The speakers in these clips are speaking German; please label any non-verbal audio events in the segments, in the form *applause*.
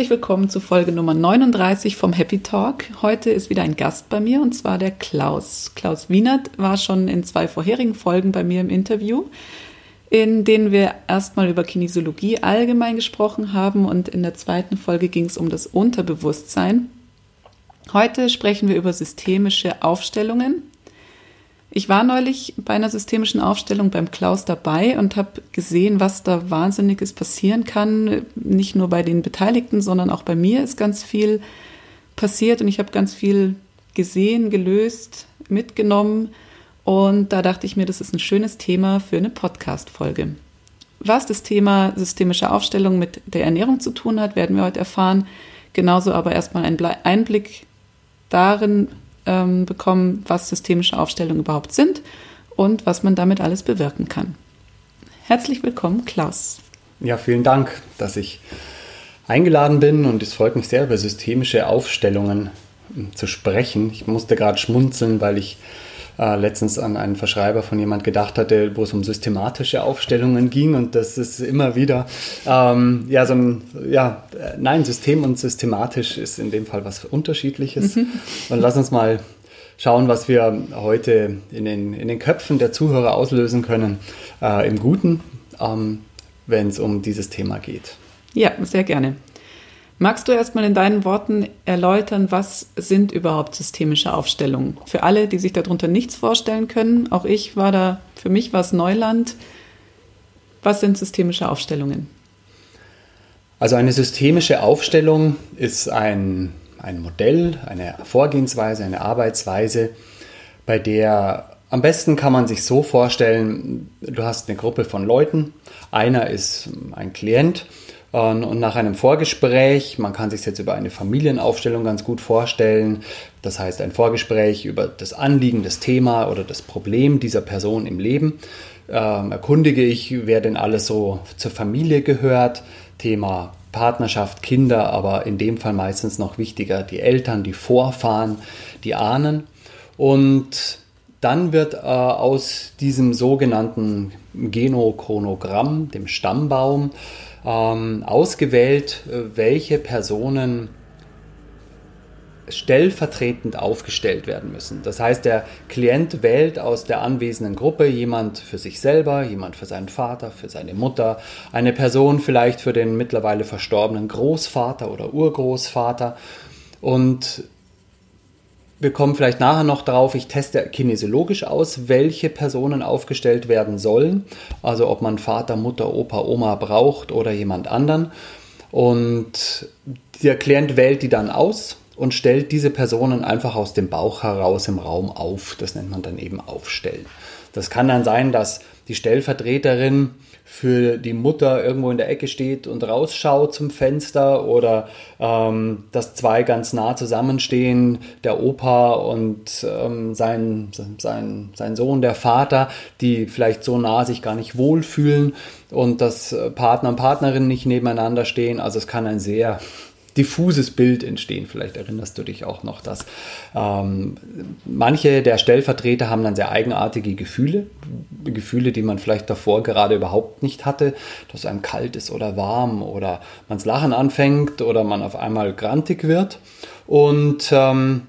Herzlich willkommen zu Folge Nummer 39 vom Happy Talk. Heute ist wieder ein Gast bei mir und zwar der Klaus. Klaus Wienert war schon in zwei vorherigen Folgen bei mir im Interview, in denen wir erstmal über Kinesiologie allgemein gesprochen haben und in der zweiten Folge ging es um das Unterbewusstsein. Heute sprechen wir über systemische Aufstellungen ich war neulich bei einer systemischen Aufstellung beim Klaus dabei und habe gesehen, was da Wahnsinniges passieren kann. Nicht nur bei den Beteiligten, sondern auch bei mir ist ganz viel passiert und ich habe ganz viel gesehen, gelöst, mitgenommen. Und da dachte ich mir, das ist ein schönes Thema für eine Podcast-Folge. Was das Thema systemische Aufstellung mit der Ernährung zu tun hat, werden wir heute erfahren. Genauso aber erstmal einen Einblick darin, ähm, bekommen, was systemische Aufstellungen überhaupt sind und was man damit alles bewirken kann. Herzlich willkommen, Klaus. Ja, vielen Dank, dass ich eingeladen bin und es freut mich sehr, über systemische Aufstellungen ähm, zu sprechen. Ich musste gerade schmunzeln, weil ich äh, letztens an einen Verschreiber von jemand gedacht hatte, wo es um systematische Aufstellungen ging und das ist immer wieder, ähm, ja, so ein, ja, nein, System und systematisch ist in dem Fall was Unterschiedliches. Mhm. Und lass uns mal schauen, was wir heute in den, in den Köpfen der Zuhörer auslösen können, äh, im Guten, ähm, wenn es um dieses Thema geht. Ja, sehr gerne. Magst du erstmal in deinen Worten erläutern, was sind überhaupt systemische Aufstellungen? Für alle, die sich darunter nichts vorstellen können, auch ich war da, für mich war es Neuland. Was sind systemische Aufstellungen? Also eine systemische Aufstellung ist ein, ein Modell, eine Vorgehensweise, eine Arbeitsweise, bei der am besten kann man sich so vorstellen, du hast eine Gruppe von Leuten, einer ist ein Klient und nach einem Vorgespräch, man kann sich jetzt über eine Familienaufstellung ganz gut vorstellen, das heißt ein Vorgespräch über das Anliegen, das Thema oder das Problem dieser Person im Leben, ähm, erkundige ich, wer denn alles so zur Familie gehört, Thema Partnerschaft, Kinder, aber in dem Fall meistens noch wichtiger die Eltern, die Vorfahren, die Ahnen. Und dann wird äh, aus diesem sogenannten Genochronogramm, dem Stammbaum, ähm, ausgewählt, äh, welche Personen stellvertretend aufgestellt werden müssen. Das heißt, der Klient wählt aus der anwesenden Gruppe jemand für sich selber, jemand für seinen Vater, für seine Mutter, eine Person vielleicht für den mittlerweile verstorbenen Großvater oder Urgroßvater und wir kommen vielleicht nachher noch darauf, ich teste kinesiologisch aus, welche Personen aufgestellt werden sollen. Also ob man Vater, Mutter, Opa, Oma braucht oder jemand anderen. Und der Klient wählt die dann aus und stellt diese Personen einfach aus dem Bauch heraus im Raum auf. Das nennt man dann eben aufstellen. Das kann dann sein, dass die Stellvertreterin für die Mutter irgendwo in der Ecke steht und rausschaut zum Fenster oder ähm, dass zwei ganz nah zusammenstehen, der Opa und ähm, sein, sein, sein Sohn, der Vater, die vielleicht so nah sich gar nicht wohlfühlen und dass Partner und Partnerin nicht nebeneinander stehen. Also es kann ein sehr diffuses Bild entstehen. Vielleicht erinnerst du dich auch noch, dass ähm, manche der Stellvertreter haben dann sehr eigenartige Gefühle, Gefühle, die man vielleicht davor gerade überhaupt nicht hatte, dass einem kalt ist oder warm oder man das Lachen anfängt oder man auf einmal grantig wird. Und ähm,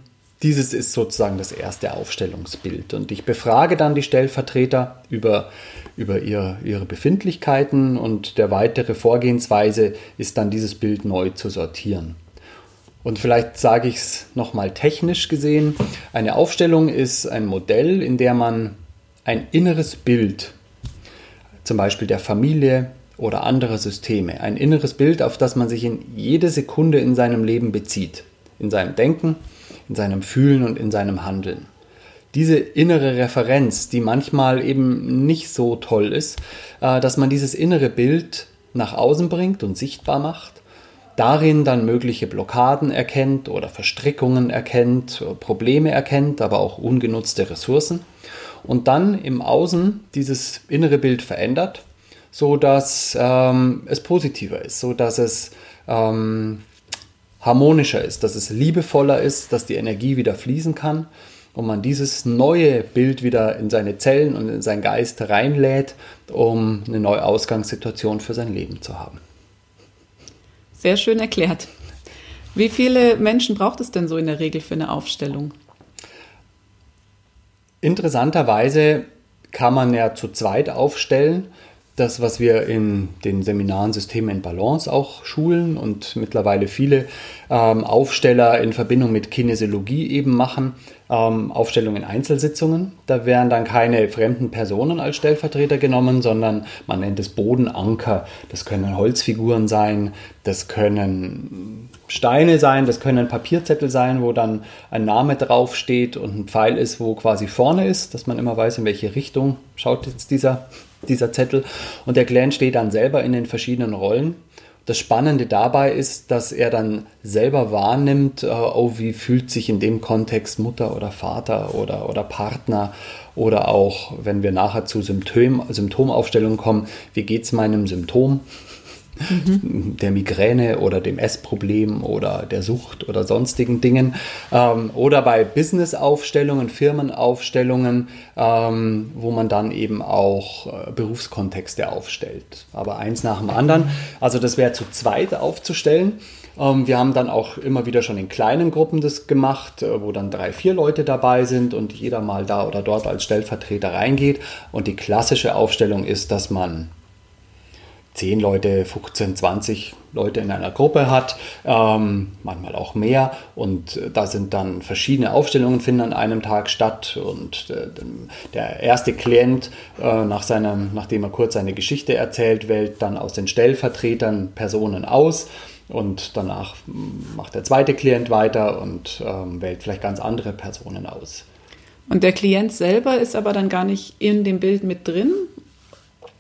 dieses ist sozusagen das erste Aufstellungsbild. Und ich befrage dann die Stellvertreter über über ihr, ihre Befindlichkeiten und der weitere Vorgehensweise ist dann dieses Bild neu zu sortieren. Und vielleicht sage ich es nochmal technisch gesehen. Eine Aufstellung ist ein Modell, in der man ein inneres Bild, zum Beispiel der Familie oder anderer Systeme, ein inneres Bild, auf das man sich in jede Sekunde in seinem Leben bezieht. In seinem Denken, in seinem Fühlen und in seinem Handeln. Diese innere Referenz, die manchmal eben nicht so toll ist, äh, dass man dieses innere Bild nach außen bringt und sichtbar macht, darin dann mögliche Blockaden erkennt oder Verstrickungen erkennt, Probleme erkennt, aber auch ungenutzte Ressourcen und dann im Außen dieses innere Bild verändert, so dass ähm, es positiver ist, so dass es ähm, harmonischer ist, dass es liebevoller ist, dass die Energie wieder fließen kann und man dieses neue Bild wieder in seine Zellen und in seinen Geist reinlädt, um eine neue Ausgangssituation für sein Leben zu haben. Sehr schön erklärt. Wie viele Menschen braucht es denn so in der Regel für eine Aufstellung? Interessanterweise kann man ja zu zweit aufstellen das, was wir in den Seminaren Systeme in Balance auch schulen und mittlerweile viele ähm, Aufsteller in Verbindung mit Kinesiologie eben machen, ähm, Aufstellungen in Einzelsitzungen. Da werden dann keine fremden Personen als Stellvertreter genommen, sondern man nennt es Bodenanker. Das können Holzfiguren sein, das können Steine sein, das können Papierzettel sein, wo dann ein Name draufsteht und ein Pfeil ist, wo quasi vorne ist, dass man immer weiß, in welche Richtung schaut jetzt dieser dieser Zettel. Und der Clan steht dann selber in den verschiedenen Rollen. Das Spannende dabei ist, dass er dann selber wahrnimmt, äh, oh, wie fühlt sich in dem Kontext Mutter oder Vater oder, oder Partner oder auch, wenn wir nachher zu Symptom, Symptomaufstellungen kommen, wie geht es meinem Symptom? *laughs* der Migräne oder dem Essproblem oder der Sucht oder sonstigen Dingen. Ähm, oder bei Business-Aufstellungen, Firmenaufstellungen, ähm, wo man dann eben auch äh, Berufskontexte aufstellt. Aber eins nach dem anderen. Also das wäre zu zweit aufzustellen. Ähm, wir haben dann auch immer wieder schon in kleinen Gruppen das gemacht, äh, wo dann drei, vier Leute dabei sind und jeder mal da oder dort als Stellvertreter reingeht. Und die klassische Aufstellung ist, dass man 10 Leute, 15, 20 Leute in einer Gruppe hat, ähm, manchmal auch mehr. Und äh, da sind dann verschiedene Aufstellungen finden an einem Tag statt. Und äh, der erste Klient, äh, nach seinem, nachdem er kurz seine Geschichte erzählt, wählt dann aus den Stellvertretern Personen aus. Und danach mm, macht der zweite Klient weiter und ähm, wählt vielleicht ganz andere Personen aus. Und der Klient selber ist aber dann gar nicht in dem Bild mit drin,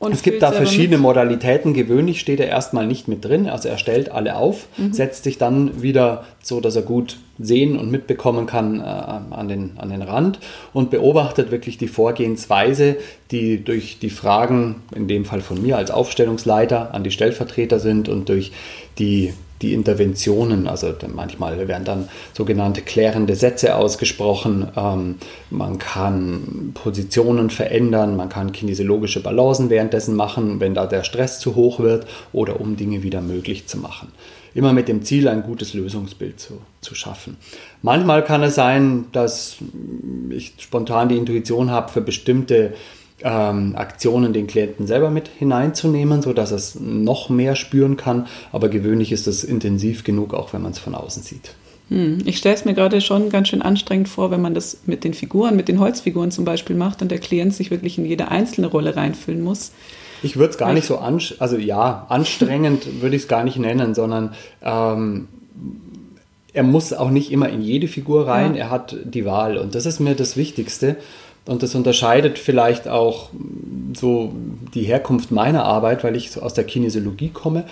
es gibt da verschiedene Modalitäten. Gewöhnlich steht er erstmal nicht mit drin. Also er stellt alle auf, mhm. setzt sich dann wieder so, dass er gut sehen und mitbekommen kann äh, an, den, an den Rand und beobachtet wirklich die Vorgehensweise, die durch die Fragen, in dem Fall von mir als Aufstellungsleiter, an die Stellvertreter sind und durch die die Interventionen. Also manchmal werden dann sogenannte klärende Sätze ausgesprochen. Ähm, man kann Positionen verändern, man kann kinesiologische Balancen währenddessen machen, wenn da der Stress zu hoch wird oder um Dinge wieder möglich zu machen. Immer mit dem Ziel, ein gutes Lösungsbild zu, zu schaffen. Manchmal kann es sein, dass ich spontan die Intuition habe für bestimmte ähm, Aktionen den Klienten selber mit hineinzunehmen, sodass er es noch mehr spüren kann. Aber gewöhnlich ist es intensiv genug, auch wenn man es von außen sieht. Hm, ich stelle es mir gerade schon ganz schön anstrengend vor, wenn man das mit den Figuren, mit den Holzfiguren zum Beispiel macht und der Klient sich wirklich in jede einzelne Rolle reinfüllen muss. Ich würde es gar nicht so anstrengend, also ja, anstrengend *laughs* würde ich es gar nicht nennen, sondern ähm, er muss auch nicht immer in jede Figur rein, ja. er hat die Wahl und das ist mir das Wichtigste. Und das unterscheidet vielleicht auch so die Herkunft meiner Arbeit, weil ich aus der Kinesiologie komme.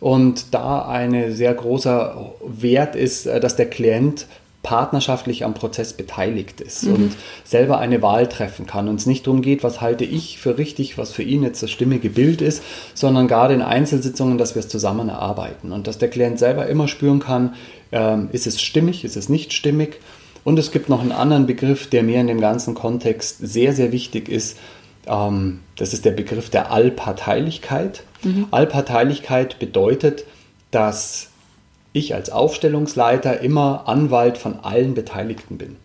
Und da ein sehr großer Wert ist, äh, dass der Klient partnerschaftlich am Prozess beteiligt ist mhm. und selber eine Wahl treffen kann und es nicht darum geht, was halte ich für richtig, was für ihn jetzt das stimmige Bild ist, sondern gerade in Einzelsitzungen, dass wir es zusammen erarbeiten und dass der Klient selber immer spüren kann, äh, ist es stimmig, ist es nicht stimmig und es gibt noch einen anderen Begriff, der mir in dem ganzen Kontext sehr, sehr wichtig ist. Ähm, das ist der Begriff der Allparteilichkeit. Mhm. Allparteilichkeit bedeutet, dass ich als Aufstellungsleiter immer Anwalt von allen Beteiligten bin.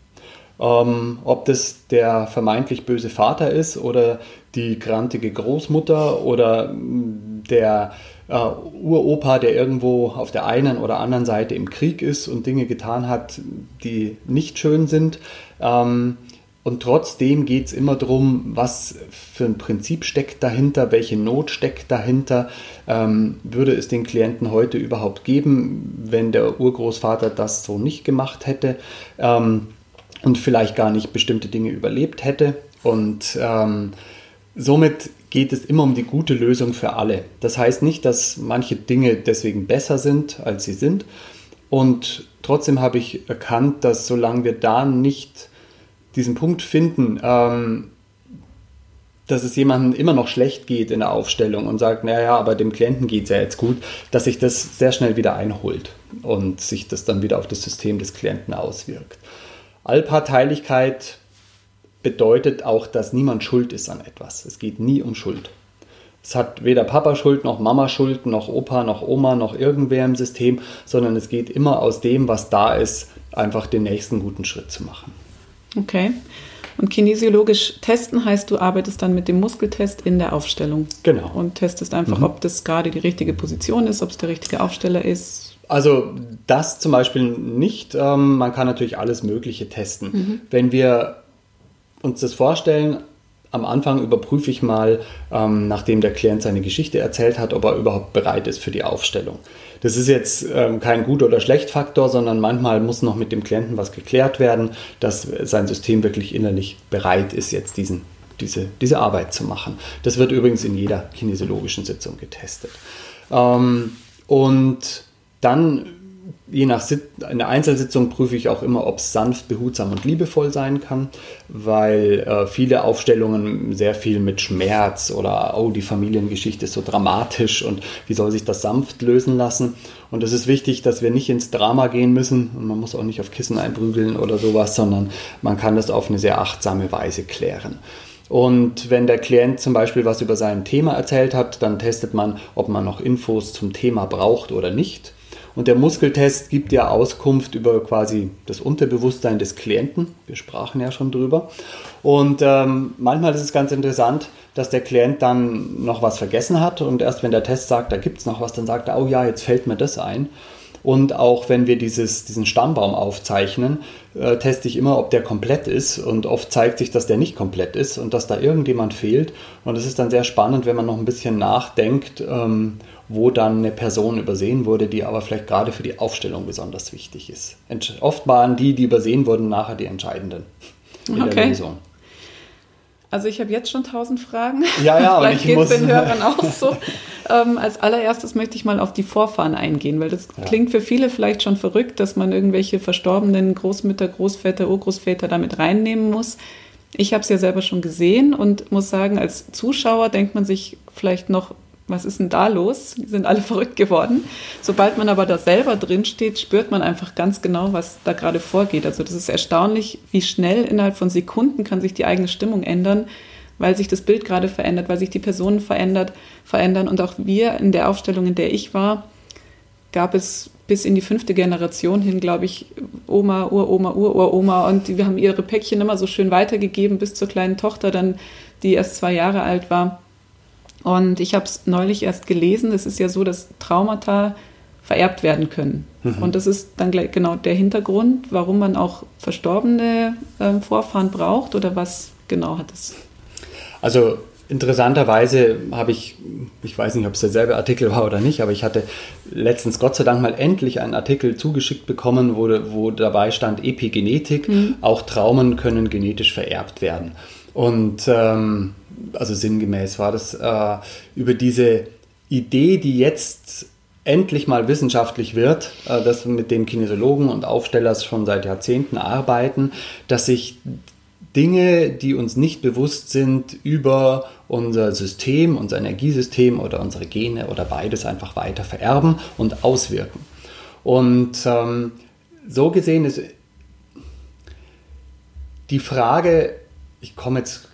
Ähm, ob das der vermeintlich böse Vater ist oder die grantige Großmutter oder der äh, Uropa, der irgendwo auf der einen oder anderen Seite im Krieg ist und Dinge getan hat, die nicht schön sind. Ähm, und trotzdem geht es immer darum, was für ein Prinzip steckt dahinter, welche Not steckt dahinter. Ähm, würde es den Klienten heute überhaupt geben, wenn der Urgroßvater das so nicht gemacht hätte? Ähm, und vielleicht gar nicht bestimmte Dinge überlebt hätte. Und ähm, somit geht es immer um die gute Lösung für alle. Das heißt nicht, dass manche Dinge deswegen besser sind, als sie sind. Und trotzdem habe ich erkannt, dass solange wir da nicht diesen Punkt finden, ähm, dass es jemandem immer noch schlecht geht in der Aufstellung und sagt, naja, aber dem Klienten geht es ja jetzt gut, dass sich das sehr schnell wieder einholt und sich das dann wieder auf das System des Klienten auswirkt. Allparteilichkeit bedeutet auch, dass niemand schuld ist an etwas. Es geht nie um Schuld. Es hat weder Papa Schuld, noch Mama Schuld, noch Opa, noch Oma, noch irgendwer im System, sondern es geht immer aus dem, was da ist, einfach den nächsten guten Schritt zu machen. Okay. Und kinesiologisch testen heißt, du arbeitest dann mit dem Muskeltest in der Aufstellung. Genau. Und testest einfach, mhm. ob das gerade die richtige Position ist, ob es der richtige Aufsteller ist. Also das zum Beispiel nicht. Ähm, man kann natürlich alles Mögliche testen. Mhm. Wenn wir uns das vorstellen, am Anfang überprüfe ich mal, ähm, nachdem der Klient seine Geschichte erzählt hat, ob er überhaupt bereit ist für die Aufstellung. Das ist jetzt ähm, kein gut oder schlecht Faktor, sondern manchmal muss noch mit dem Klienten was geklärt werden, dass sein System wirklich innerlich bereit ist, jetzt diesen, diese, diese Arbeit zu machen. Das wird übrigens in jeder kinesiologischen Sitzung getestet. Ähm, und dann je nach Sit in der Einzelsitzung prüfe ich auch immer, ob es sanft, behutsam und liebevoll sein kann, weil äh, viele Aufstellungen sehr viel mit Schmerz oder oh, die Familiengeschichte ist so dramatisch und wie soll sich das sanft lösen lassen. Und es ist wichtig, dass wir nicht ins Drama gehen müssen und man muss auch nicht auf Kissen einprügeln oder sowas, sondern man kann das auf eine sehr achtsame Weise klären. Und wenn der Klient zum Beispiel was über sein Thema erzählt hat, dann testet man, ob man noch Infos zum Thema braucht oder nicht. Und der Muskeltest gibt ja Auskunft über quasi das Unterbewusstsein des Klienten. Wir sprachen ja schon drüber. Und ähm, manchmal ist es ganz interessant, dass der Klient dann noch was vergessen hat und erst wenn der Test sagt, da gibt es noch was, dann sagt er, oh ja, jetzt fällt mir das ein. Und auch wenn wir dieses, diesen Stammbaum aufzeichnen, äh, teste ich immer, ob der komplett ist. Und oft zeigt sich, dass der nicht komplett ist und dass da irgendjemand fehlt. Und es ist dann sehr spannend, wenn man noch ein bisschen nachdenkt ähm, wo dann eine Person übersehen wurde, die aber vielleicht gerade für die Aufstellung besonders wichtig ist. Oft waren die, die übersehen wurden, nachher die entscheidenden in okay. der Lösung. Also ich habe jetzt schon tausend Fragen. Ja, ja, *laughs* Vielleicht geht es den Hörern auch so. ähm, als allererstes möchte ich mal auf die Vorfahren eingehen, weil das ja. klingt für viele vielleicht schon verrückt, dass man irgendwelche verstorbenen Großmütter, Großväter, Urgroßväter damit reinnehmen muss. Ich habe es ja selber schon gesehen und muss sagen, als Zuschauer denkt man sich vielleicht noch, was ist denn da los? Die sind alle *laughs* verrückt geworden. Sobald man aber da selber drin steht, spürt man einfach ganz genau, was da gerade vorgeht. Also das ist erstaunlich, wie schnell innerhalb von Sekunden kann sich die eigene Stimmung ändern, weil sich das Bild gerade verändert, weil sich die Personen verändert, verändern. Und auch wir in der Aufstellung, in der ich war, gab es bis in die fünfte Generation hin, glaube ich, Oma, Uroma, Ururoma. Und wir haben ihre Päckchen immer so schön weitergegeben bis zur kleinen Tochter, dann, die erst zwei Jahre alt war. Und ich habe es neulich erst gelesen. Es ist ja so, dass Traumata vererbt werden können. Mhm. Und das ist dann genau der Hintergrund, warum man auch verstorbene äh, Vorfahren braucht oder was genau hat es? Also interessanterweise habe ich, ich weiß nicht, ob es derselbe Artikel war oder nicht, aber ich hatte letztens Gott sei Dank mal endlich einen Artikel zugeschickt bekommen, wo, wo dabei stand Epigenetik, mhm. auch Traumen können genetisch vererbt werden. Und ähm, also sinngemäß war das, äh, über diese Idee, die jetzt endlich mal wissenschaftlich wird, äh, dass mit dem Kinesiologen und Aufstellers schon seit Jahrzehnten arbeiten, dass sich Dinge, die uns nicht bewusst sind, über unser System, unser Energiesystem oder unsere Gene oder beides einfach weiter vererben und auswirken. Und ähm, so gesehen ist die Frage, ich komme jetzt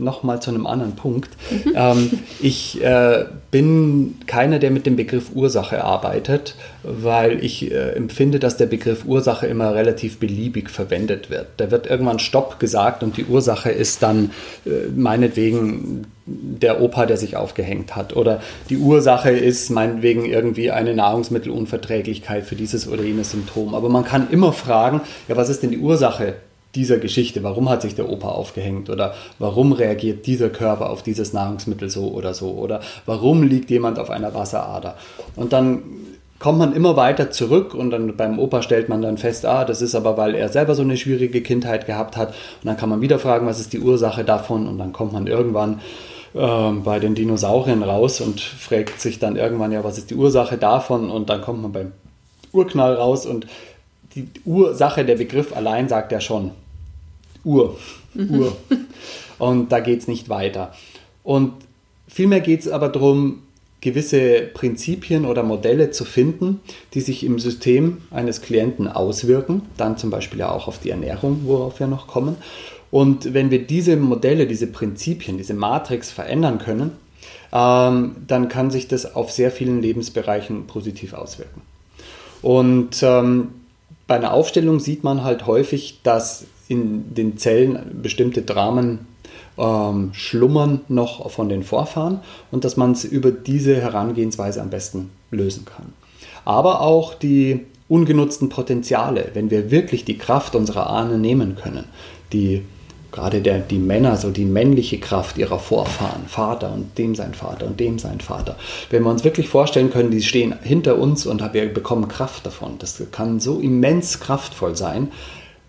nochmal zu einem anderen Punkt. Mhm. Ähm, ich äh, bin keiner, der mit dem Begriff Ursache arbeitet, weil ich äh, empfinde, dass der Begriff Ursache immer relativ beliebig verwendet wird. Da wird irgendwann Stopp gesagt und die Ursache ist dann äh, meinetwegen der Opa, der sich aufgehängt hat. Oder die Ursache ist meinetwegen irgendwie eine Nahrungsmittelunverträglichkeit für dieses oder jenes Symptom. Aber man kann immer fragen, ja, was ist denn die Ursache dieser Geschichte, warum hat sich der Opa aufgehängt oder warum reagiert dieser Körper auf dieses Nahrungsmittel so oder so oder warum liegt jemand auf einer Wasserader. Und dann kommt man immer weiter zurück und dann beim Opa stellt man dann fest, ah, das ist aber, weil er selber so eine schwierige Kindheit gehabt hat. Und dann kann man wieder fragen, was ist die Ursache davon? Und dann kommt man irgendwann äh, bei den Dinosauriern raus und fragt sich dann irgendwann, ja, was ist die Ursache davon? Und dann kommt man beim Urknall raus und die Ursache, der Begriff allein sagt ja schon Ur. Mhm. Ur. Und da geht es nicht weiter. Und vielmehr geht es aber darum, gewisse Prinzipien oder Modelle zu finden, die sich im System eines Klienten auswirken, dann zum Beispiel ja auch auf die Ernährung, worauf wir noch kommen. Und wenn wir diese Modelle, diese Prinzipien, diese Matrix verändern können, ähm, dann kann sich das auf sehr vielen Lebensbereichen positiv auswirken. Und ähm, bei einer Aufstellung sieht man halt häufig, dass in den Zellen bestimmte Dramen ähm, schlummern noch von den Vorfahren und dass man es über diese Herangehensweise am besten lösen kann. Aber auch die ungenutzten Potenziale, wenn wir wirklich die Kraft unserer Ahnen nehmen können, die gerade der, die Männer, so die männliche Kraft ihrer Vorfahren, Vater und dem sein Vater und dem sein Vater. Wenn wir uns wirklich vorstellen können, die stehen hinter uns und wir bekommen Kraft davon. Das kann so immens kraftvoll sein,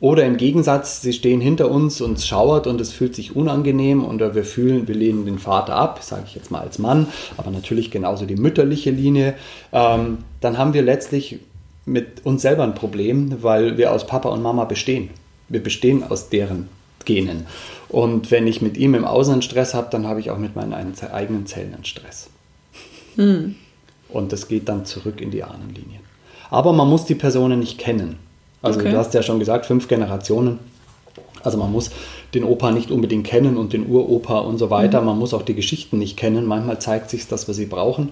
oder im Gegensatz, sie stehen hinter uns und es schauert und es fühlt sich unangenehm und wir fühlen, wir lehnen den Vater ab, sage ich jetzt mal als Mann, aber natürlich genauso die mütterliche Linie. Ähm, dann haben wir letztlich mit uns selber ein Problem, weil wir aus Papa und Mama bestehen. Wir bestehen aus deren Genen. Und wenn ich mit ihm im Außen Stress habe, dann habe ich auch mit meinen eigenen Zellen einen Stress. Hm. Und das geht dann zurück in die Ahnenlinien. Aber man muss die Personen nicht kennen. Also okay. du hast ja schon gesagt, fünf Generationen. Also man muss den Opa nicht unbedingt kennen und den Uropa und so weiter. Mhm. Man muss auch die Geschichten nicht kennen. Manchmal zeigt sich, dass wir sie brauchen.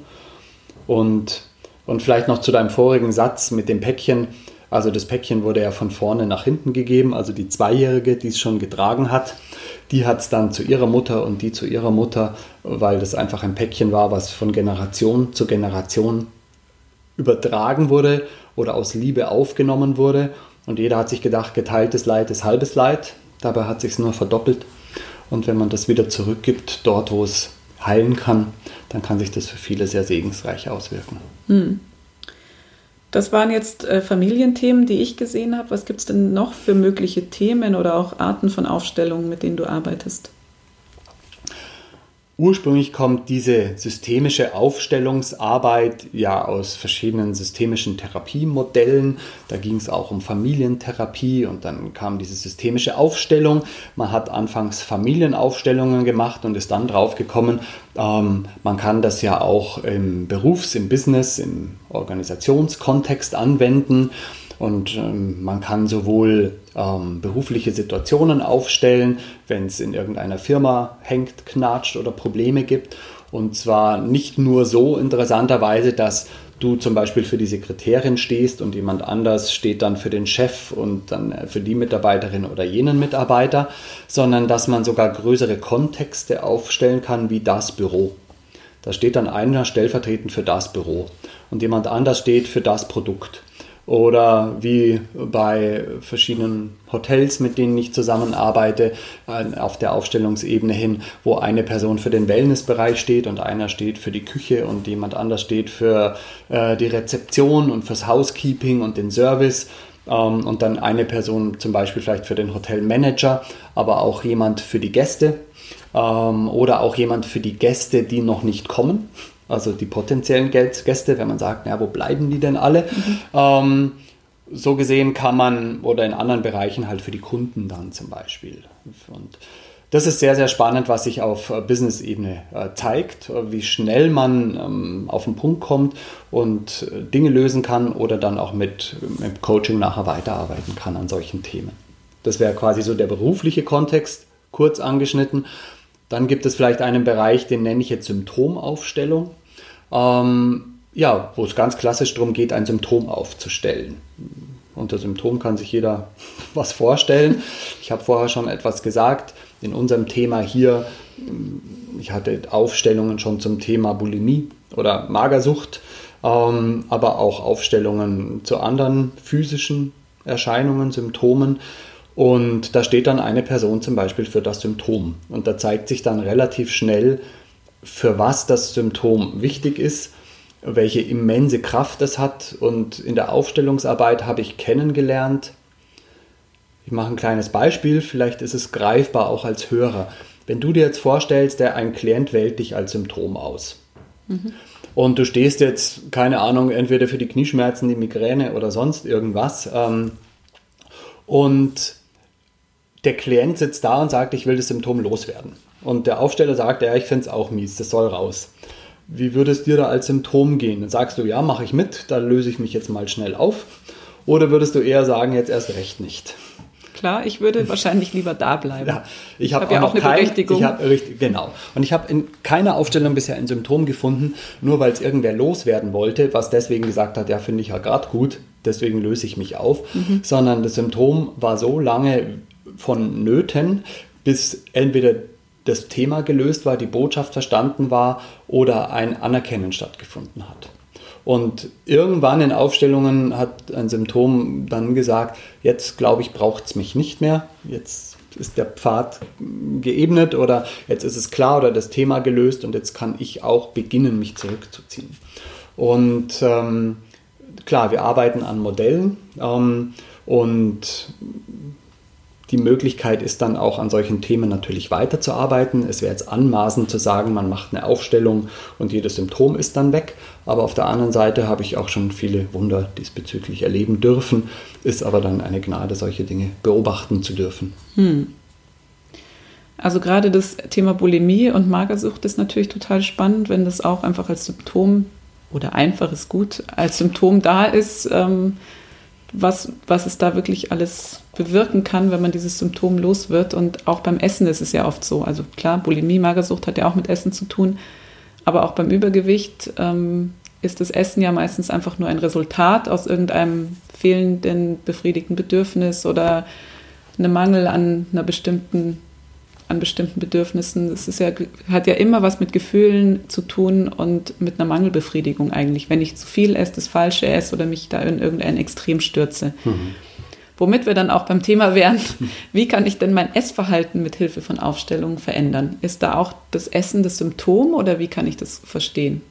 Und, und vielleicht noch zu deinem vorigen Satz mit dem Päckchen. Also das Päckchen wurde ja von vorne nach hinten gegeben. Also die Zweijährige, die es schon getragen hat, die hat es dann zu ihrer Mutter und die zu ihrer Mutter, weil das einfach ein Päckchen war, was von Generation zu Generation übertragen wurde oder aus Liebe aufgenommen wurde. Und jeder hat sich gedacht, geteiltes Leid ist halbes Leid. Dabei hat sich nur verdoppelt. Und wenn man das wieder zurückgibt, dort wo es heilen kann, dann kann sich das für viele sehr segensreich auswirken. Hm. Das waren jetzt äh, Familienthemen, die ich gesehen habe. Was gibt es denn noch für mögliche Themen oder auch Arten von Aufstellungen, mit denen du arbeitest? Ursprünglich kommt diese systemische Aufstellungsarbeit ja aus verschiedenen systemischen Therapiemodellen. Da ging es auch um Familientherapie und dann kam diese systemische Aufstellung. Man hat anfangs Familienaufstellungen gemacht und ist dann drauf gekommen, ähm, man kann das ja auch im Berufs-, im Business-, im Organisationskontext anwenden. Und ähm, man kann sowohl ähm, berufliche Situationen aufstellen, wenn es in irgendeiner Firma hängt, knatscht oder Probleme gibt. Und zwar nicht nur so interessanterweise, dass du zum Beispiel für die Sekretärin stehst und jemand anders steht dann für den Chef und dann äh, für die Mitarbeiterin oder jenen Mitarbeiter, sondern dass man sogar größere Kontexte aufstellen kann wie das Büro. Da steht dann einer stellvertretend für das Büro und jemand anders steht für das Produkt oder wie bei verschiedenen Hotels, mit denen ich zusammenarbeite, auf der Aufstellungsebene hin, wo eine Person für den Wellnessbereich steht und einer steht für die Küche und jemand anders steht für äh, die Rezeption und fürs Housekeeping und den Service. Ähm, und dann eine Person zum Beispiel vielleicht für den Hotelmanager, aber auch jemand für die Gäste ähm, oder auch jemand für die Gäste, die noch nicht kommen also die potenziellen Gäste, wenn man sagt, ja, wo bleiben die denn alle? Mhm. Ähm, so gesehen kann man oder in anderen Bereichen halt für die Kunden dann zum Beispiel. Und das ist sehr, sehr spannend, was sich auf äh, Business-Ebene äh, zeigt, äh, wie schnell man ähm, auf den Punkt kommt und Dinge lösen kann oder dann auch mit, mit Coaching nachher weiterarbeiten kann an solchen Themen. Das wäre quasi so der berufliche Kontext, kurz angeschnitten. Dann gibt es vielleicht einen Bereich, den nenne ich jetzt Symptomaufstellung. Ähm, ja, wo es ganz klassisch darum geht, ein Symptom aufzustellen. Unter Symptom kann sich jeder *laughs* was vorstellen. Ich habe vorher schon etwas gesagt. In unserem Thema hier, ich hatte Aufstellungen schon zum Thema Bulimie oder Magersucht, ähm, aber auch Aufstellungen zu anderen physischen Erscheinungen, Symptomen. Und da steht dann eine Person zum Beispiel für das Symptom. Und da zeigt sich dann relativ schnell, für was das Symptom wichtig ist welche immense Kraft das hat. Und in der Aufstellungsarbeit habe ich kennengelernt, ich mache ein kleines Beispiel, vielleicht ist es greifbar auch als Hörer. Wenn du dir jetzt vorstellst, der ein Klient wählt dich als Symptom aus. Mhm. Und du stehst jetzt, keine Ahnung, entweder für die Knieschmerzen, die Migräne oder sonst irgendwas. Ähm, und der Klient sitzt da und sagt, ich will das Symptom loswerden. Und der Aufsteller sagt, ja, ich finde es auch mies, das soll raus. Wie würde es dir da als Symptom gehen? Dann sagst du, ja, mache ich mit, da löse ich mich jetzt mal schnell auf. Oder würdest du eher sagen, jetzt erst recht nicht? Klar, ich würde wahrscheinlich lieber da bleiben. Ja, ich habe hab ja auch eine kein, Berechtigung. Ich hab, richtig, genau. Und ich habe in keiner Aufstellung bisher ein Symptom gefunden, nur weil es irgendwer loswerden wollte, was deswegen gesagt hat, ja, finde ich ja gerade gut, deswegen löse ich mich auf. Mhm. Sondern das Symptom war so lange von Nöten, bis entweder das Thema gelöst war, die Botschaft verstanden war oder ein Anerkennen stattgefunden hat. Und irgendwann in Aufstellungen hat ein Symptom dann gesagt, jetzt glaube ich, braucht es mich nicht mehr, jetzt ist der Pfad geebnet oder jetzt ist es klar oder das Thema gelöst und jetzt kann ich auch beginnen, mich zurückzuziehen. Und ähm, klar, wir arbeiten an Modellen ähm, und die Möglichkeit ist dann auch an solchen Themen natürlich weiterzuarbeiten. Es wäre jetzt anmaßend zu sagen, man macht eine Aufstellung und jedes Symptom ist dann weg. Aber auf der anderen Seite habe ich auch schon viele Wunder diesbezüglich erleben dürfen. Ist aber dann eine Gnade, solche Dinge beobachten zu dürfen. Hm. Also gerade das Thema Bulimie und Magersucht ist natürlich total spannend, wenn das auch einfach als Symptom oder einfaches Gut als Symptom da ist. Ähm, was, was es da wirklich alles bewirken kann, wenn man dieses Symptom los wird. Und auch beim Essen ist es ja oft so. Also klar, Bulimie, Magersucht hat ja auch mit Essen zu tun. Aber auch beim Übergewicht ähm, ist das Essen ja meistens einfach nur ein Resultat aus irgendeinem fehlenden befriedigten Bedürfnis oder einem Mangel an einer bestimmten an bestimmten Bedürfnissen. Es ist ja, hat ja immer was mit Gefühlen zu tun und mit einer Mangelbefriedigung eigentlich. Wenn ich zu viel esse, das Falsche esse oder mich da in irgendein Extrem stürze. Mhm. Womit wir dann auch beim Thema wären, *laughs* wie kann ich denn mein Essverhalten mit Hilfe von Aufstellungen verändern? Ist da auch das Essen das Symptom oder wie kann ich das verstehen?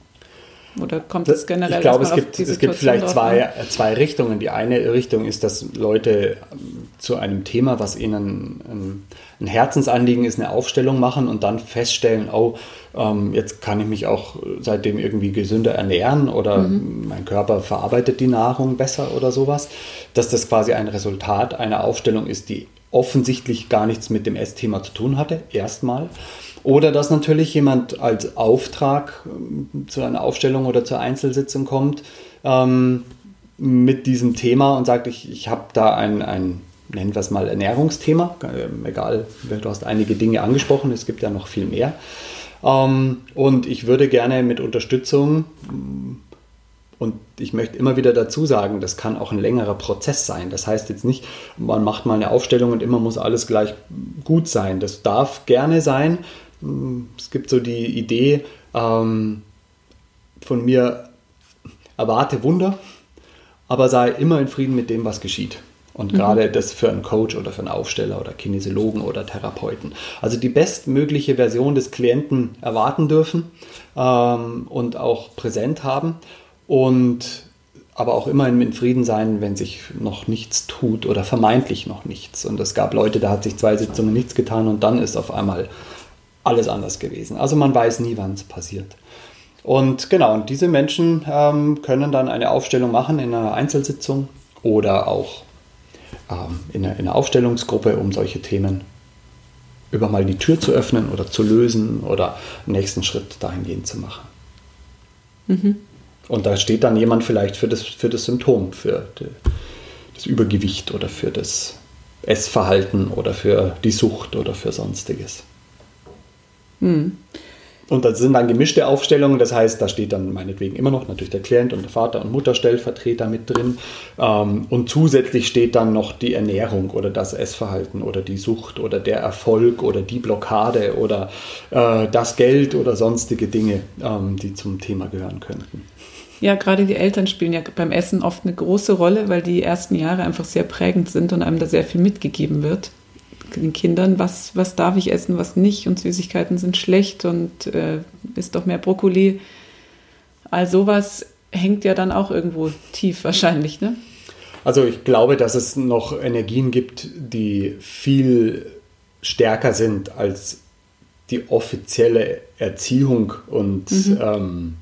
Oder kommt es generell? Ich glaube, es gibt, es gibt vielleicht zwei, zwei Richtungen. Die eine Richtung ist, dass Leute ähm, zu einem Thema, was ihnen ein Herzensanliegen ist, eine Aufstellung machen und dann feststellen, oh, ähm, jetzt kann ich mich auch seitdem irgendwie gesünder ernähren oder mhm. mein Körper verarbeitet die Nahrung besser oder sowas. Dass das quasi ein Resultat einer Aufstellung ist, die offensichtlich gar nichts mit dem Essthema zu tun hatte, erstmal. Oder dass natürlich jemand als Auftrag ähm, zu einer Aufstellung oder zur Einzelsitzung kommt ähm, mit diesem Thema und sagt, ich, ich habe da ein, ein, nennen wir es mal, Ernährungsthema. Ähm, egal, du hast einige Dinge angesprochen, es gibt ja noch viel mehr. Ähm, und ich würde gerne mit Unterstützung und ich möchte immer wieder dazu sagen, das kann auch ein längerer Prozess sein. Das heißt jetzt nicht, man macht mal eine Aufstellung und immer muss alles gleich gut sein. Das darf gerne sein, es gibt so die Idee ähm, von mir, erwarte Wunder, aber sei immer in Frieden mit dem, was geschieht. Und mhm. gerade das für einen Coach oder für einen Aufsteller oder Kinesiologen oder Therapeuten. Also die bestmögliche Version des Klienten erwarten dürfen ähm, und auch präsent haben. Und aber auch immer in Frieden sein, wenn sich noch nichts tut oder vermeintlich noch nichts. Und es gab Leute, da hat sich zwei Sitzungen nichts getan und dann ist auf einmal alles anders gewesen. Also man weiß nie, wann es passiert. Und genau, und diese Menschen ähm, können dann eine Aufstellung machen in einer Einzelsitzung oder auch ähm, in, einer, in, einer, Aufstellungsgruppe, um solche Themen über mal die Tür zu öffnen oder zu lösen oder einen nächsten Schritt dahingehend zu machen. Mhm. Und da steht dann jemand vielleicht für das, für das Symptom, für die, das Übergewicht oder für das Essverhalten oder für die Sucht oder für sonstiges. Mhm. Und das sind dann gemischte Aufstellungen, das heißt, da steht dann meinetwegen immer noch natürlich der Klient und der Vater und Mutterstellvertreter mit drin. Ähm, und zusätzlich steht dann noch die Ernährung oder das Essverhalten oder die Sucht oder der Erfolg oder die Blockade oder äh, das Geld oder sonstige Dinge, ähm, die zum Thema gehören könnten. Ja, gerade die Eltern spielen ja beim Essen oft eine große Rolle, weil die ersten Jahre einfach sehr prägend sind und einem da sehr viel mitgegeben wird den Kindern, was, was darf ich essen, was nicht und Süßigkeiten sind schlecht und äh, isst doch mehr Brokkoli. All sowas hängt ja dann auch irgendwo tief wahrscheinlich, ne? Also ich glaube, dass es noch Energien gibt, die viel stärker sind als die offizielle Erziehung und mhm. ähm,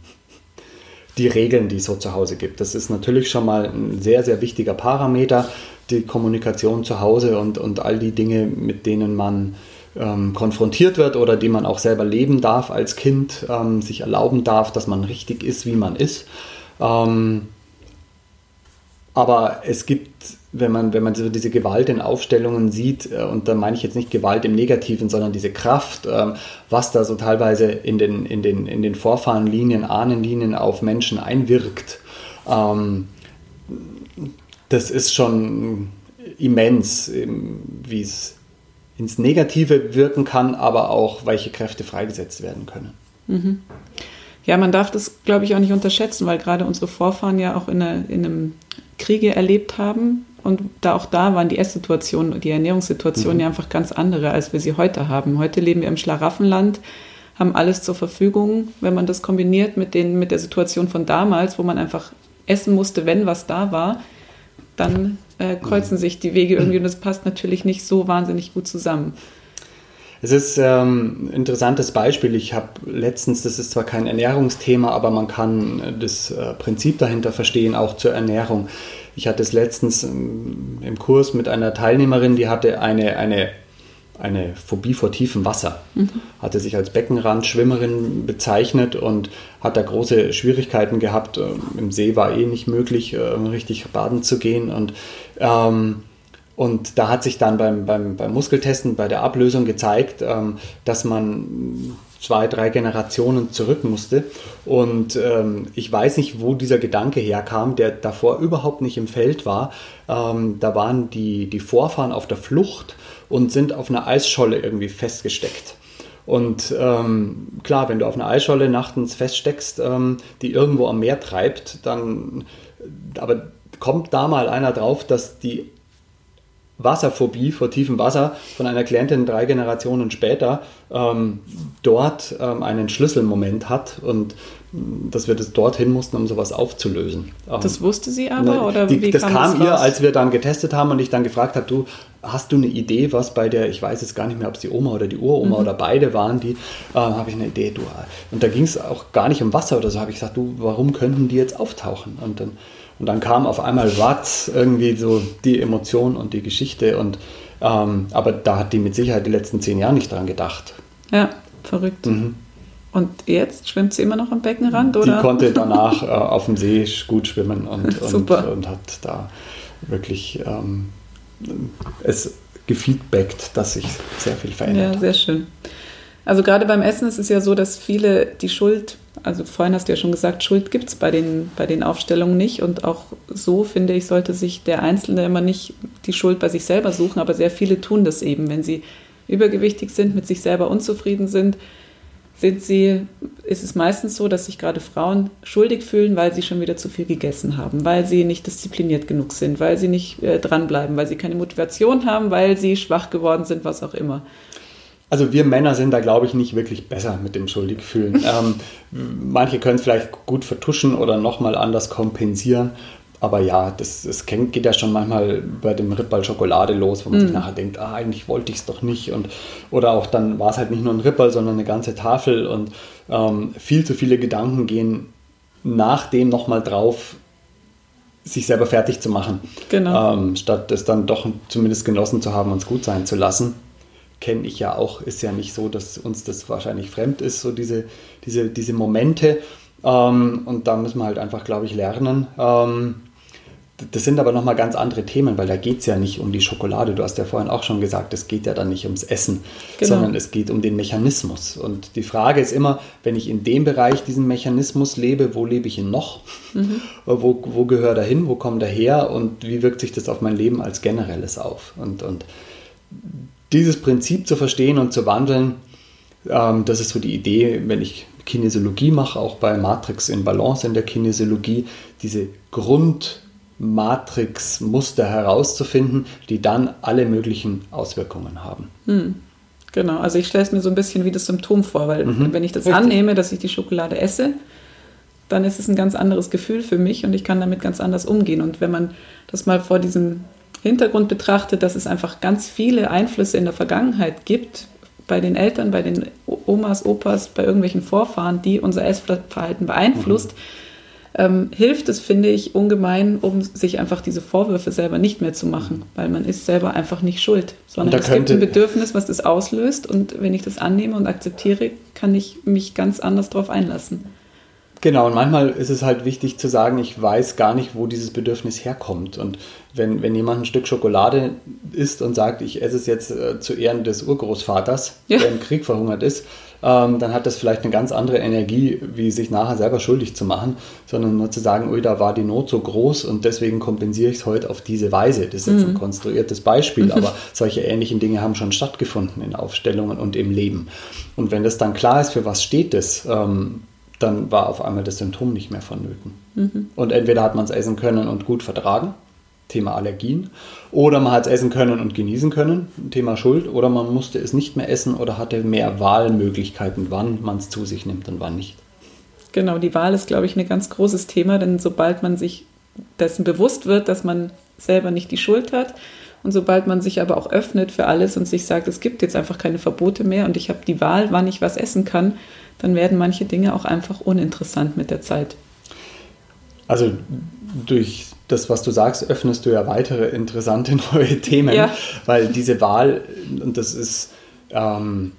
die Regeln, die es so zu Hause gibt. Das ist natürlich schon mal ein sehr, sehr wichtiger Parameter, die Kommunikation zu Hause und, und all die Dinge, mit denen man ähm, konfrontiert wird oder die man auch selber leben darf als Kind, ähm, sich erlauben darf, dass man richtig ist, wie man ist. Ähm, aber es gibt, wenn man, wenn man so diese Gewalt in Aufstellungen sieht, äh, und da meine ich jetzt nicht Gewalt im Negativen, sondern diese Kraft, äh, was da so teilweise in den, in den, in den Vorfahrenlinien, Ahnenlinien auf Menschen einwirkt, ähm, das ist schon immens, wie es ins Negative wirken kann, aber auch welche Kräfte freigesetzt werden können. Mhm. Ja, man darf das, glaube ich, auch nicht unterschätzen, weil gerade unsere Vorfahren ja auch in, eine, in einem Kriege erlebt haben. Und da auch da waren die Esssituationen, die Ernährungssituationen mhm. ja einfach ganz andere, als wir sie heute haben. Heute leben wir im Schlaraffenland, haben alles zur Verfügung. Wenn man das kombiniert mit, den, mit der Situation von damals, wo man einfach essen musste, wenn was da war, dann äh, kreuzen sich die Wege irgendwie und das passt natürlich nicht so wahnsinnig gut zusammen. Es ist ähm, ein interessantes Beispiel. Ich habe letztens, das ist zwar kein Ernährungsthema, aber man kann das äh, Prinzip dahinter verstehen, auch zur Ernährung. Ich hatte es letztens ähm, im Kurs mit einer Teilnehmerin, die hatte eine, eine, eine Phobie vor tiefem Wasser. Mhm. Hatte sich als Beckenrandschwimmerin bezeichnet und hat da große Schwierigkeiten gehabt. Ähm, Im See war eh nicht möglich, äh, richtig baden zu gehen. Und ähm, und da hat sich dann beim, beim, beim Muskeltesten, bei der Ablösung gezeigt, ähm, dass man zwei, drei Generationen zurück musste. Und ähm, ich weiß nicht, wo dieser Gedanke herkam, der davor überhaupt nicht im Feld war. Ähm, da waren die, die Vorfahren auf der Flucht und sind auf einer Eisscholle irgendwie festgesteckt. Und ähm, klar, wenn du auf einer Eisscholle nachtens feststeckst, ähm, die irgendwo am Meer treibt, dann aber kommt da mal einer drauf, dass die Wasserphobie vor tiefem Wasser von einer Klientin drei Generationen später ähm, dort ähm, einen Schlüsselmoment hat und mm, dass wir das dorthin mussten, um sowas aufzulösen. Ähm, das wusste sie aber? Ne, oder die, wie das kam, kam ihr, als wir dann getestet haben und ich dann gefragt habe, du, hast du eine Idee, was bei der, ich weiß jetzt gar nicht mehr, ob es die Oma oder die Uroma mhm. oder beide waren, die, äh, habe ich eine Idee, du. Und da ging es auch gar nicht um Wasser oder so, habe ich gesagt, du, warum könnten die jetzt auftauchen? Und dann und dann kam auf einmal Watts irgendwie so die Emotion und die Geschichte. Und, ähm, aber da hat die mit Sicherheit die letzten zehn Jahre nicht dran gedacht. Ja, verrückt. Mhm. Und jetzt schwimmt sie immer noch am Beckenrand, oder? Die konnte *laughs* danach äh, auf dem See gut schwimmen und, und, und hat da wirklich ähm, es gefeedbackt, dass sich sehr viel verändert. Ja, sehr schön. Also gerade beim Essen ist es ja so, dass viele die Schuld, also vorhin hast du ja schon gesagt, Schuld gibt es bei den, bei den Aufstellungen nicht. Und auch so, finde ich, sollte sich der Einzelne immer nicht die Schuld bei sich selber suchen, aber sehr viele tun das eben. Wenn sie übergewichtig sind, mit sich selber unzufrieden sind, sind sie, ist es meistens so, dass sich gerade Frauen schuldig fühlen, weil sie schon wieder zu viel gegessen haben, weil sie nicht diszipliniert genug sind, weil sie nicht äh, dranbleiben, weil sie keine Motivation haben, weil sie schwach geworden sind, was auch immer. Also wir Männer sind da, glaube ich, nicht wirklich besser mit dem Schuldigfühlen. *laughs* ähm, manche können es vielleicht gut vertuschen oder nochmal anders kompensieren. Aber ja, das, das geht ja schon manchmal bei dem Rippball Schokolade los, wo man mm. sich nachher denkt, ah, eigentlich wollte ich es doch nicht. Und, oder auch dann war es halt nicht nur ein Rippball, sondern eine ganze Tafel. Und ähm, viel zu viele Gedanken gehen nach dem nochmal drauf, sich selber fertig zu machen. Genau. Ähm, statt es dann doch zumindest genossen zu haben und es gut sein zu lassen kenne ich ja auch, ist ja nicht so, dass uns das wahrscheinlich fremd ist, so diese, diese, diese Momente. Ähm, und da müssen wir halt einfach, glaube ich, lernen. Ähm, das sind aber nochmal ganz andere Themen, weil da geht es ja nicht um die Schokolade. Du hast ja vorhin auch schon gesagt, es geht ja dann nicht ums Essen, genau. sondern es geht um den Mechanismus. Und die Frage ist immer, wenn ich in dem Bereich diesen Mechanismus lebe, wo lebe ich ihn noch? Mhm. Wo, wo gehört er hin? Wo kommt er her? Und wie wirkt sich das auf mein Leben als generelles auf? Und, und dieses Prinzip zu verstehen und zu wandeln, ähm, das ist so die Idee, wenn ich Kinesiologie mache, auch bei Matrix in Balance in der Kinesiologie, diese Grundmatrix-Muster herauszufinden, die dann alle möglichen Auswirkungen haben. Hm. Genau, also ich stelle es mir so ein bisschen wie das Symptom vor, weil mhm. wenn ich das Richtig. annehme, dass ich die Schokolade esse, dann ist es ein ganz anderes Gefühl für mich und ich kann damit ganz anders umgehen. Und wenn man das mal vor diesem Hintergrund betrachtet, dass es einfach ganz viele Einflüsse in der Vergangenheit gibt, bei den Eltern, bei den Omas, Opas, bei irgendwelchen Vorfahren, die unser Essverhalten beeinflusst, mhm. ähm, hilft es, finde ich, ungemein, um sich einfach diese Vorwürfe selber nicht mehr zu machen, weil man ist selber einfach nicht schuld, sondern es gibt ein Bedürfnis, was das auslöst und wenn ich das annehme und akzeptiere, kann ich mich ganz anders darauf einlassen. Genau, und manchmal ist es halt wichtig zu sagen, ich weiß gar nicht, wo dieses Bedürfnis herkommt. Und wenn, wenn jemand ein Stück Schokolade isst und sagt, ich esse es jetzt äh, zu Ehren des Urgroßvaters, ja. der im Krieg verhungert ist, ähm, dann hat das vielleicht eine ganz andere Energie, wie sich nachher selber schuldig zu machen, sondern nur zu sagen, ui, da war die Not so groß und deswegen kompensiere ich es heute auf diese Weise. Das ist jetzt mhm. ein konstruiertes Beispiel, aber *laughs* solche ähnlichen Dinge haben schon stattgefunden in Aufstellungen und im Leben. Und wenn das dann klar ist, für was steht das, ähm, dann war auf einmal das Symptom nicht mehr vonnöten. Mhm. Und entweder hat man es essen können und gut vertragen, Thema Allergien, oder man hat es essen können und genießen können, Thema Schuld, oder man musste es nicht mehr essen oder hatte mehr Wahlmöglichkeiten, wann man es zu sich nimmt und wann nicht. Genau, die Wahl ist, glaube ich, ein ganz großes Thema, denn sobald man sich dessen bewusst wird, dass man selber nicht die Schuld hat, und sobald man sich aber auch öffnet für alles und sich sagt, es gibt jetzt einfach keine Verbote mehr und ich habe die Wahl, wann ich was essen kann, dann werden manche Dinge auch einfach uninteressant mit der Zeit. Also durch das, was du sagst, öffnest du ja weitere interessante *laughs* neue Themen, ja. weil diese Wahl, und das ist ähm,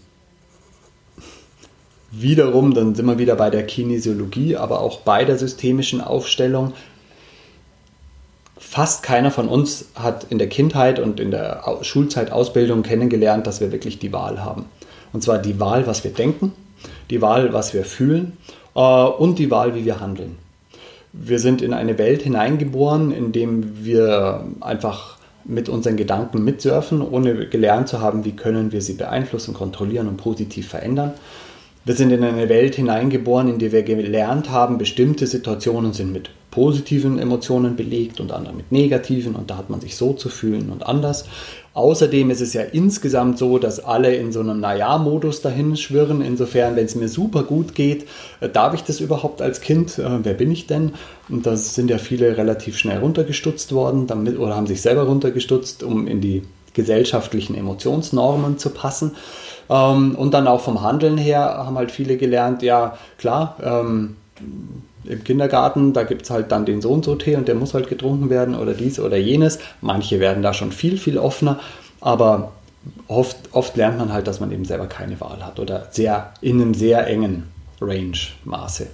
wiederum, dann sind wir wieder bei der Kinesiologie, aber auch bei der systemischen Aufstellung. Fast keiner von uns hat in der Kindheit und in der Schulzeit Ausbildung kennengelernt, dass wir wirklich die Wahl haben. Und zwar die Wahl, was wir denken, die Wahl, was wir fühlen äh, und die Wahl, wie wir handeln. Wir sind in eine Welt hineingeboren, in dem wir einfach mit unseren Gedanken mitsurfen, ohne gelernt zu haben, wie können wir sie beeinflussen, kontrollieren und positiv verändern. Wir sind in eine Welt hineingeboren, in der wir gelernt haben, bestimmte Situationen sind mit positiven Emotionen belegt und andere mit negativen und da hat man sich so zu fühlen und anders. Außerdem ist es ja insgesamt so, dass alle in so einem Naja-Modus dahin schwirren. Insofern, wenn es mir super gut geht, äh, darf ich das überhaupt als Kind? Äh, wer bin ich denn? Und da sind ja viele relativ schnell runtergestutzt worden damit, oder haben sich selber runtergestutzt, um in die gesellschaftlichen Emotionsnormen zu passen. Ähm, und dann auch vom Handeln her haben halt viele gelernt, ja klar, ähm, im Kindergarten, da gibt es halt dann den so und so Tee und der muss halt getrunken werden oder dies oder jenes. Manche werden da schon viel, viel offener, aber oft, oft lernt man halt, dass man eben selber keine Wahl hat oder sehr in einem sehr engen Range-Maße.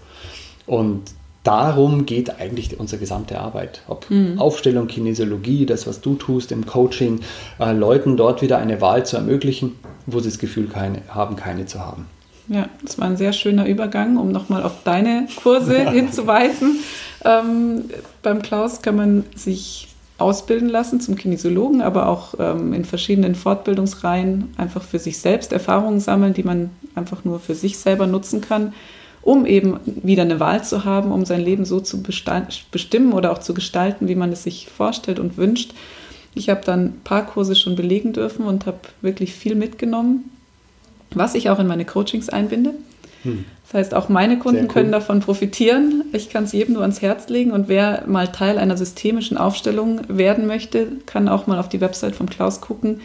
Und darum geht eigentlich unsere gesamte Arbeit. Ob mhm. Aufstellung, Kinesiologie, das, was du tust im Coaching, äh, Leuten dort wieder eine Wahl zu ermöglichen, wo sie das Gefühl keine, haben, keine zu haben. Ja, das war ein sehr schöner Übergang, um nochmal auf deine Kurse *laughs* hinzuweisen. Ähm, beim Klaus kann man sich ausbilden lassen zum Kinesiologen, aber auch ähm, in verschiedenen Fortbildungsreihen einfach für sich selbst Erfahrungen sammeln, die man einfach nur für sich selber nutzen kann um eben wieder eine Wahl zu haben, um sein Leben so zu bestimmen oder auch zu gestalten, wie man es sich vorstellt und wünscht. Ich habe dann ein paar Kurse schon belegen dürfen und habe wirklich viel mitgenommen, was ich auch in meine Coachings einbinde. Hm. Das heißt, auch meine Kunden cool. können davon profitieren. Ich kann es jedem nur ans Herz legen und wer mal Teil einer systemischen Aufstellung werden möchte, kann auch mal auf die Website von Klaus gucken.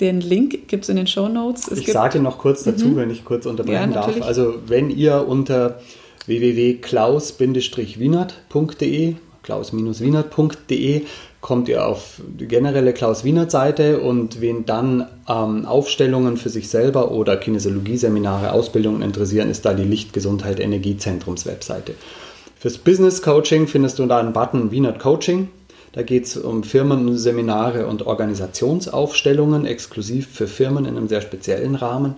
Den Link gibt es in den Show Notes. Ich sage noch kurz dazu, mhm. wenn ich kurz unterbrechen ja, darf. Also wenn ihr unter www.klaus-wienert.de klaus-wienert.de kommt ihr auf die generelle Klaus-Wienert-Seite und wen dann ähm, Aufstellungen für sich selber oder Kinesiologie-Seminare, Ausbildungen interessieren, ist da die Lichtgesundheit Energiezentrums-Webseite. Fürs Business Coaching findest du da einen Button Wienert Coaching da geht es um Firmenseminare und Organisationsaufstellungen, exklusiv für Firmen in einem sehr speziellen Rahmen.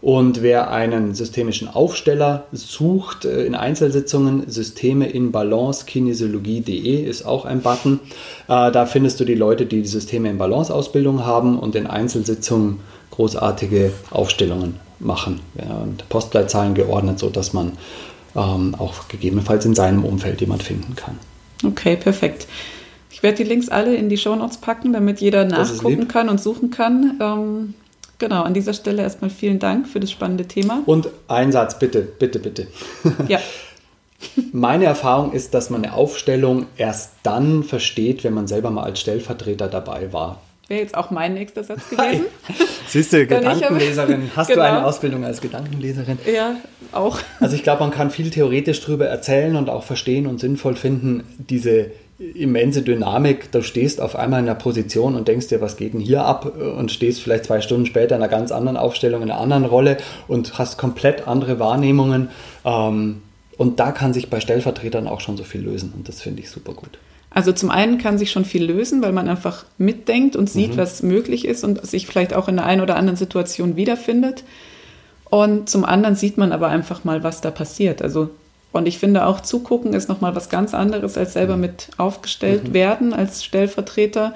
Und wer einen systemischen Aufsteller sucht äh, in Einzelsitzungen, Systeme in Balance, kinesiologie.de ist auch ein Button. Äh, da findest du die Leute, die die Systeme in Balance Ausbildung haben und in Einzelsitzungen großartige Aufstellungen machen. und Postleitzahlen geordnet, sodass man ähm, auch gegebenenfalls in seinem Umfeld jemand finden kann. Okay, perfekt. Ich werde die Links alle in die Shownotes packen, damit jeder nachgucken kann und suchen kann. Ähm, genau, an dieser Stelle erstmal vielen Dank für das spannende Thema. Und ein Satz, bitte, bitte, bitte. Ja. *laughs* Meine Erfahrung ist, dass man eine Aufstellung erst dann versteht, wenn man selber mal als Stellvertreter dabei war. Wäre jetzt auch mein nächster Satz gewesen. *laughs* Siehst du, Gedankenleserin. Hast genau. du eine Ausbildung als Gedankenleserin? Ja, auch. Also ich glaube, man kann viel theoretisch darüber erzählen und auch verstehen und sinnvoll finden, diese immense Dynamik. Du stehst auf einmal in einer Position und denkst dir, was geht denn hier ab? Und stehst vielleicht zwei Stunden später in einer ganz anderen Aufstellung, in einer anderen Rolle und hast komplett andere Wahrnehmungen. Ähm, und da kann sich bei Stellvertretern auch schon so viel lösen und das finde ich super gut. Also zum einen kann sich schon viel lösen, weil man einfach mitdenkt und sieht, mhm. was möglich ist und sich vielleicht auch in der einen oder anderen Situation wiederfindet. Und zum anderen sieht man aber einfach mal, was da passiert. Also und ich finde auch zugucken ist nochmal was ganz anderes als selber mhm. mit aufgestellt mhm. werden als Stellvertreter.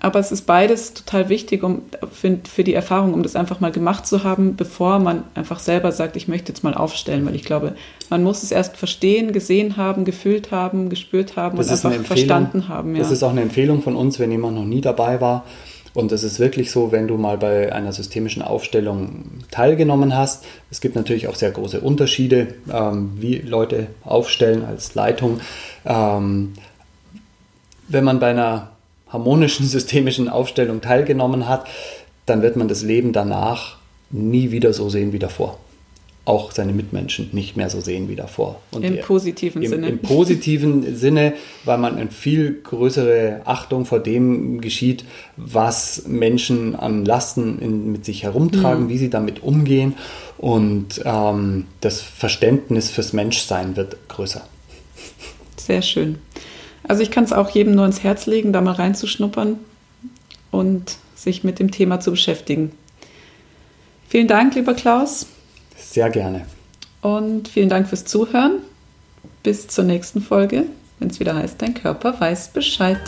Aber es ist beides total wichtig um, für, für die Erfahrung, um das einfach mal gemacht zu haben, bevor man einfach selber sagt, ich möchte jetzt mal aufstellen. Weil ich glaube, man muss es erst verstehen, gesehen haben, gefühlt haben, gespürt haben das und einfach verstanden haben. Ja. Das ist auch eine Empfehlung von uns, wenn jemand noch nie dabei war und es ist wirklich so, wenn du mal bei einer systemischen Aufstellung teilgenommen hast, es gibt natürlich auch sehr große Unterschiede, ähm, wie Leute aufstellen als Leitung. Ähm, wenn man bei einer harmonischen *laughs* systemischen Aufstellung teilgenommen hat, dann wird man das Leben danach nie wieder so sehen wie davor auch seine Mitmenschen nicht mehr so sehen wie davor. Und Im positiven im, Sinne. Im positiven Sinne, weil man eine viel größere Achtung vor dem geschieht, was Menschen an Lasten in, mit sich herumtragen, mhm. wie sie damit umgehen. Und ähm, das Verständnis fürs Menschsein wird größer. Sehr schön. Also ich kann es auch jedem nur ins Herz legen, da mal reinzuschnuppern und sich mit dem Thema zu beschäftigen. Vielen Dank, lieber Klaus. Sehr gerne. Und vielen Dank fürs Zuhören. Bis zur nächsten Folge, wenn es wieder heißt, dein Körper weiß Bescheid.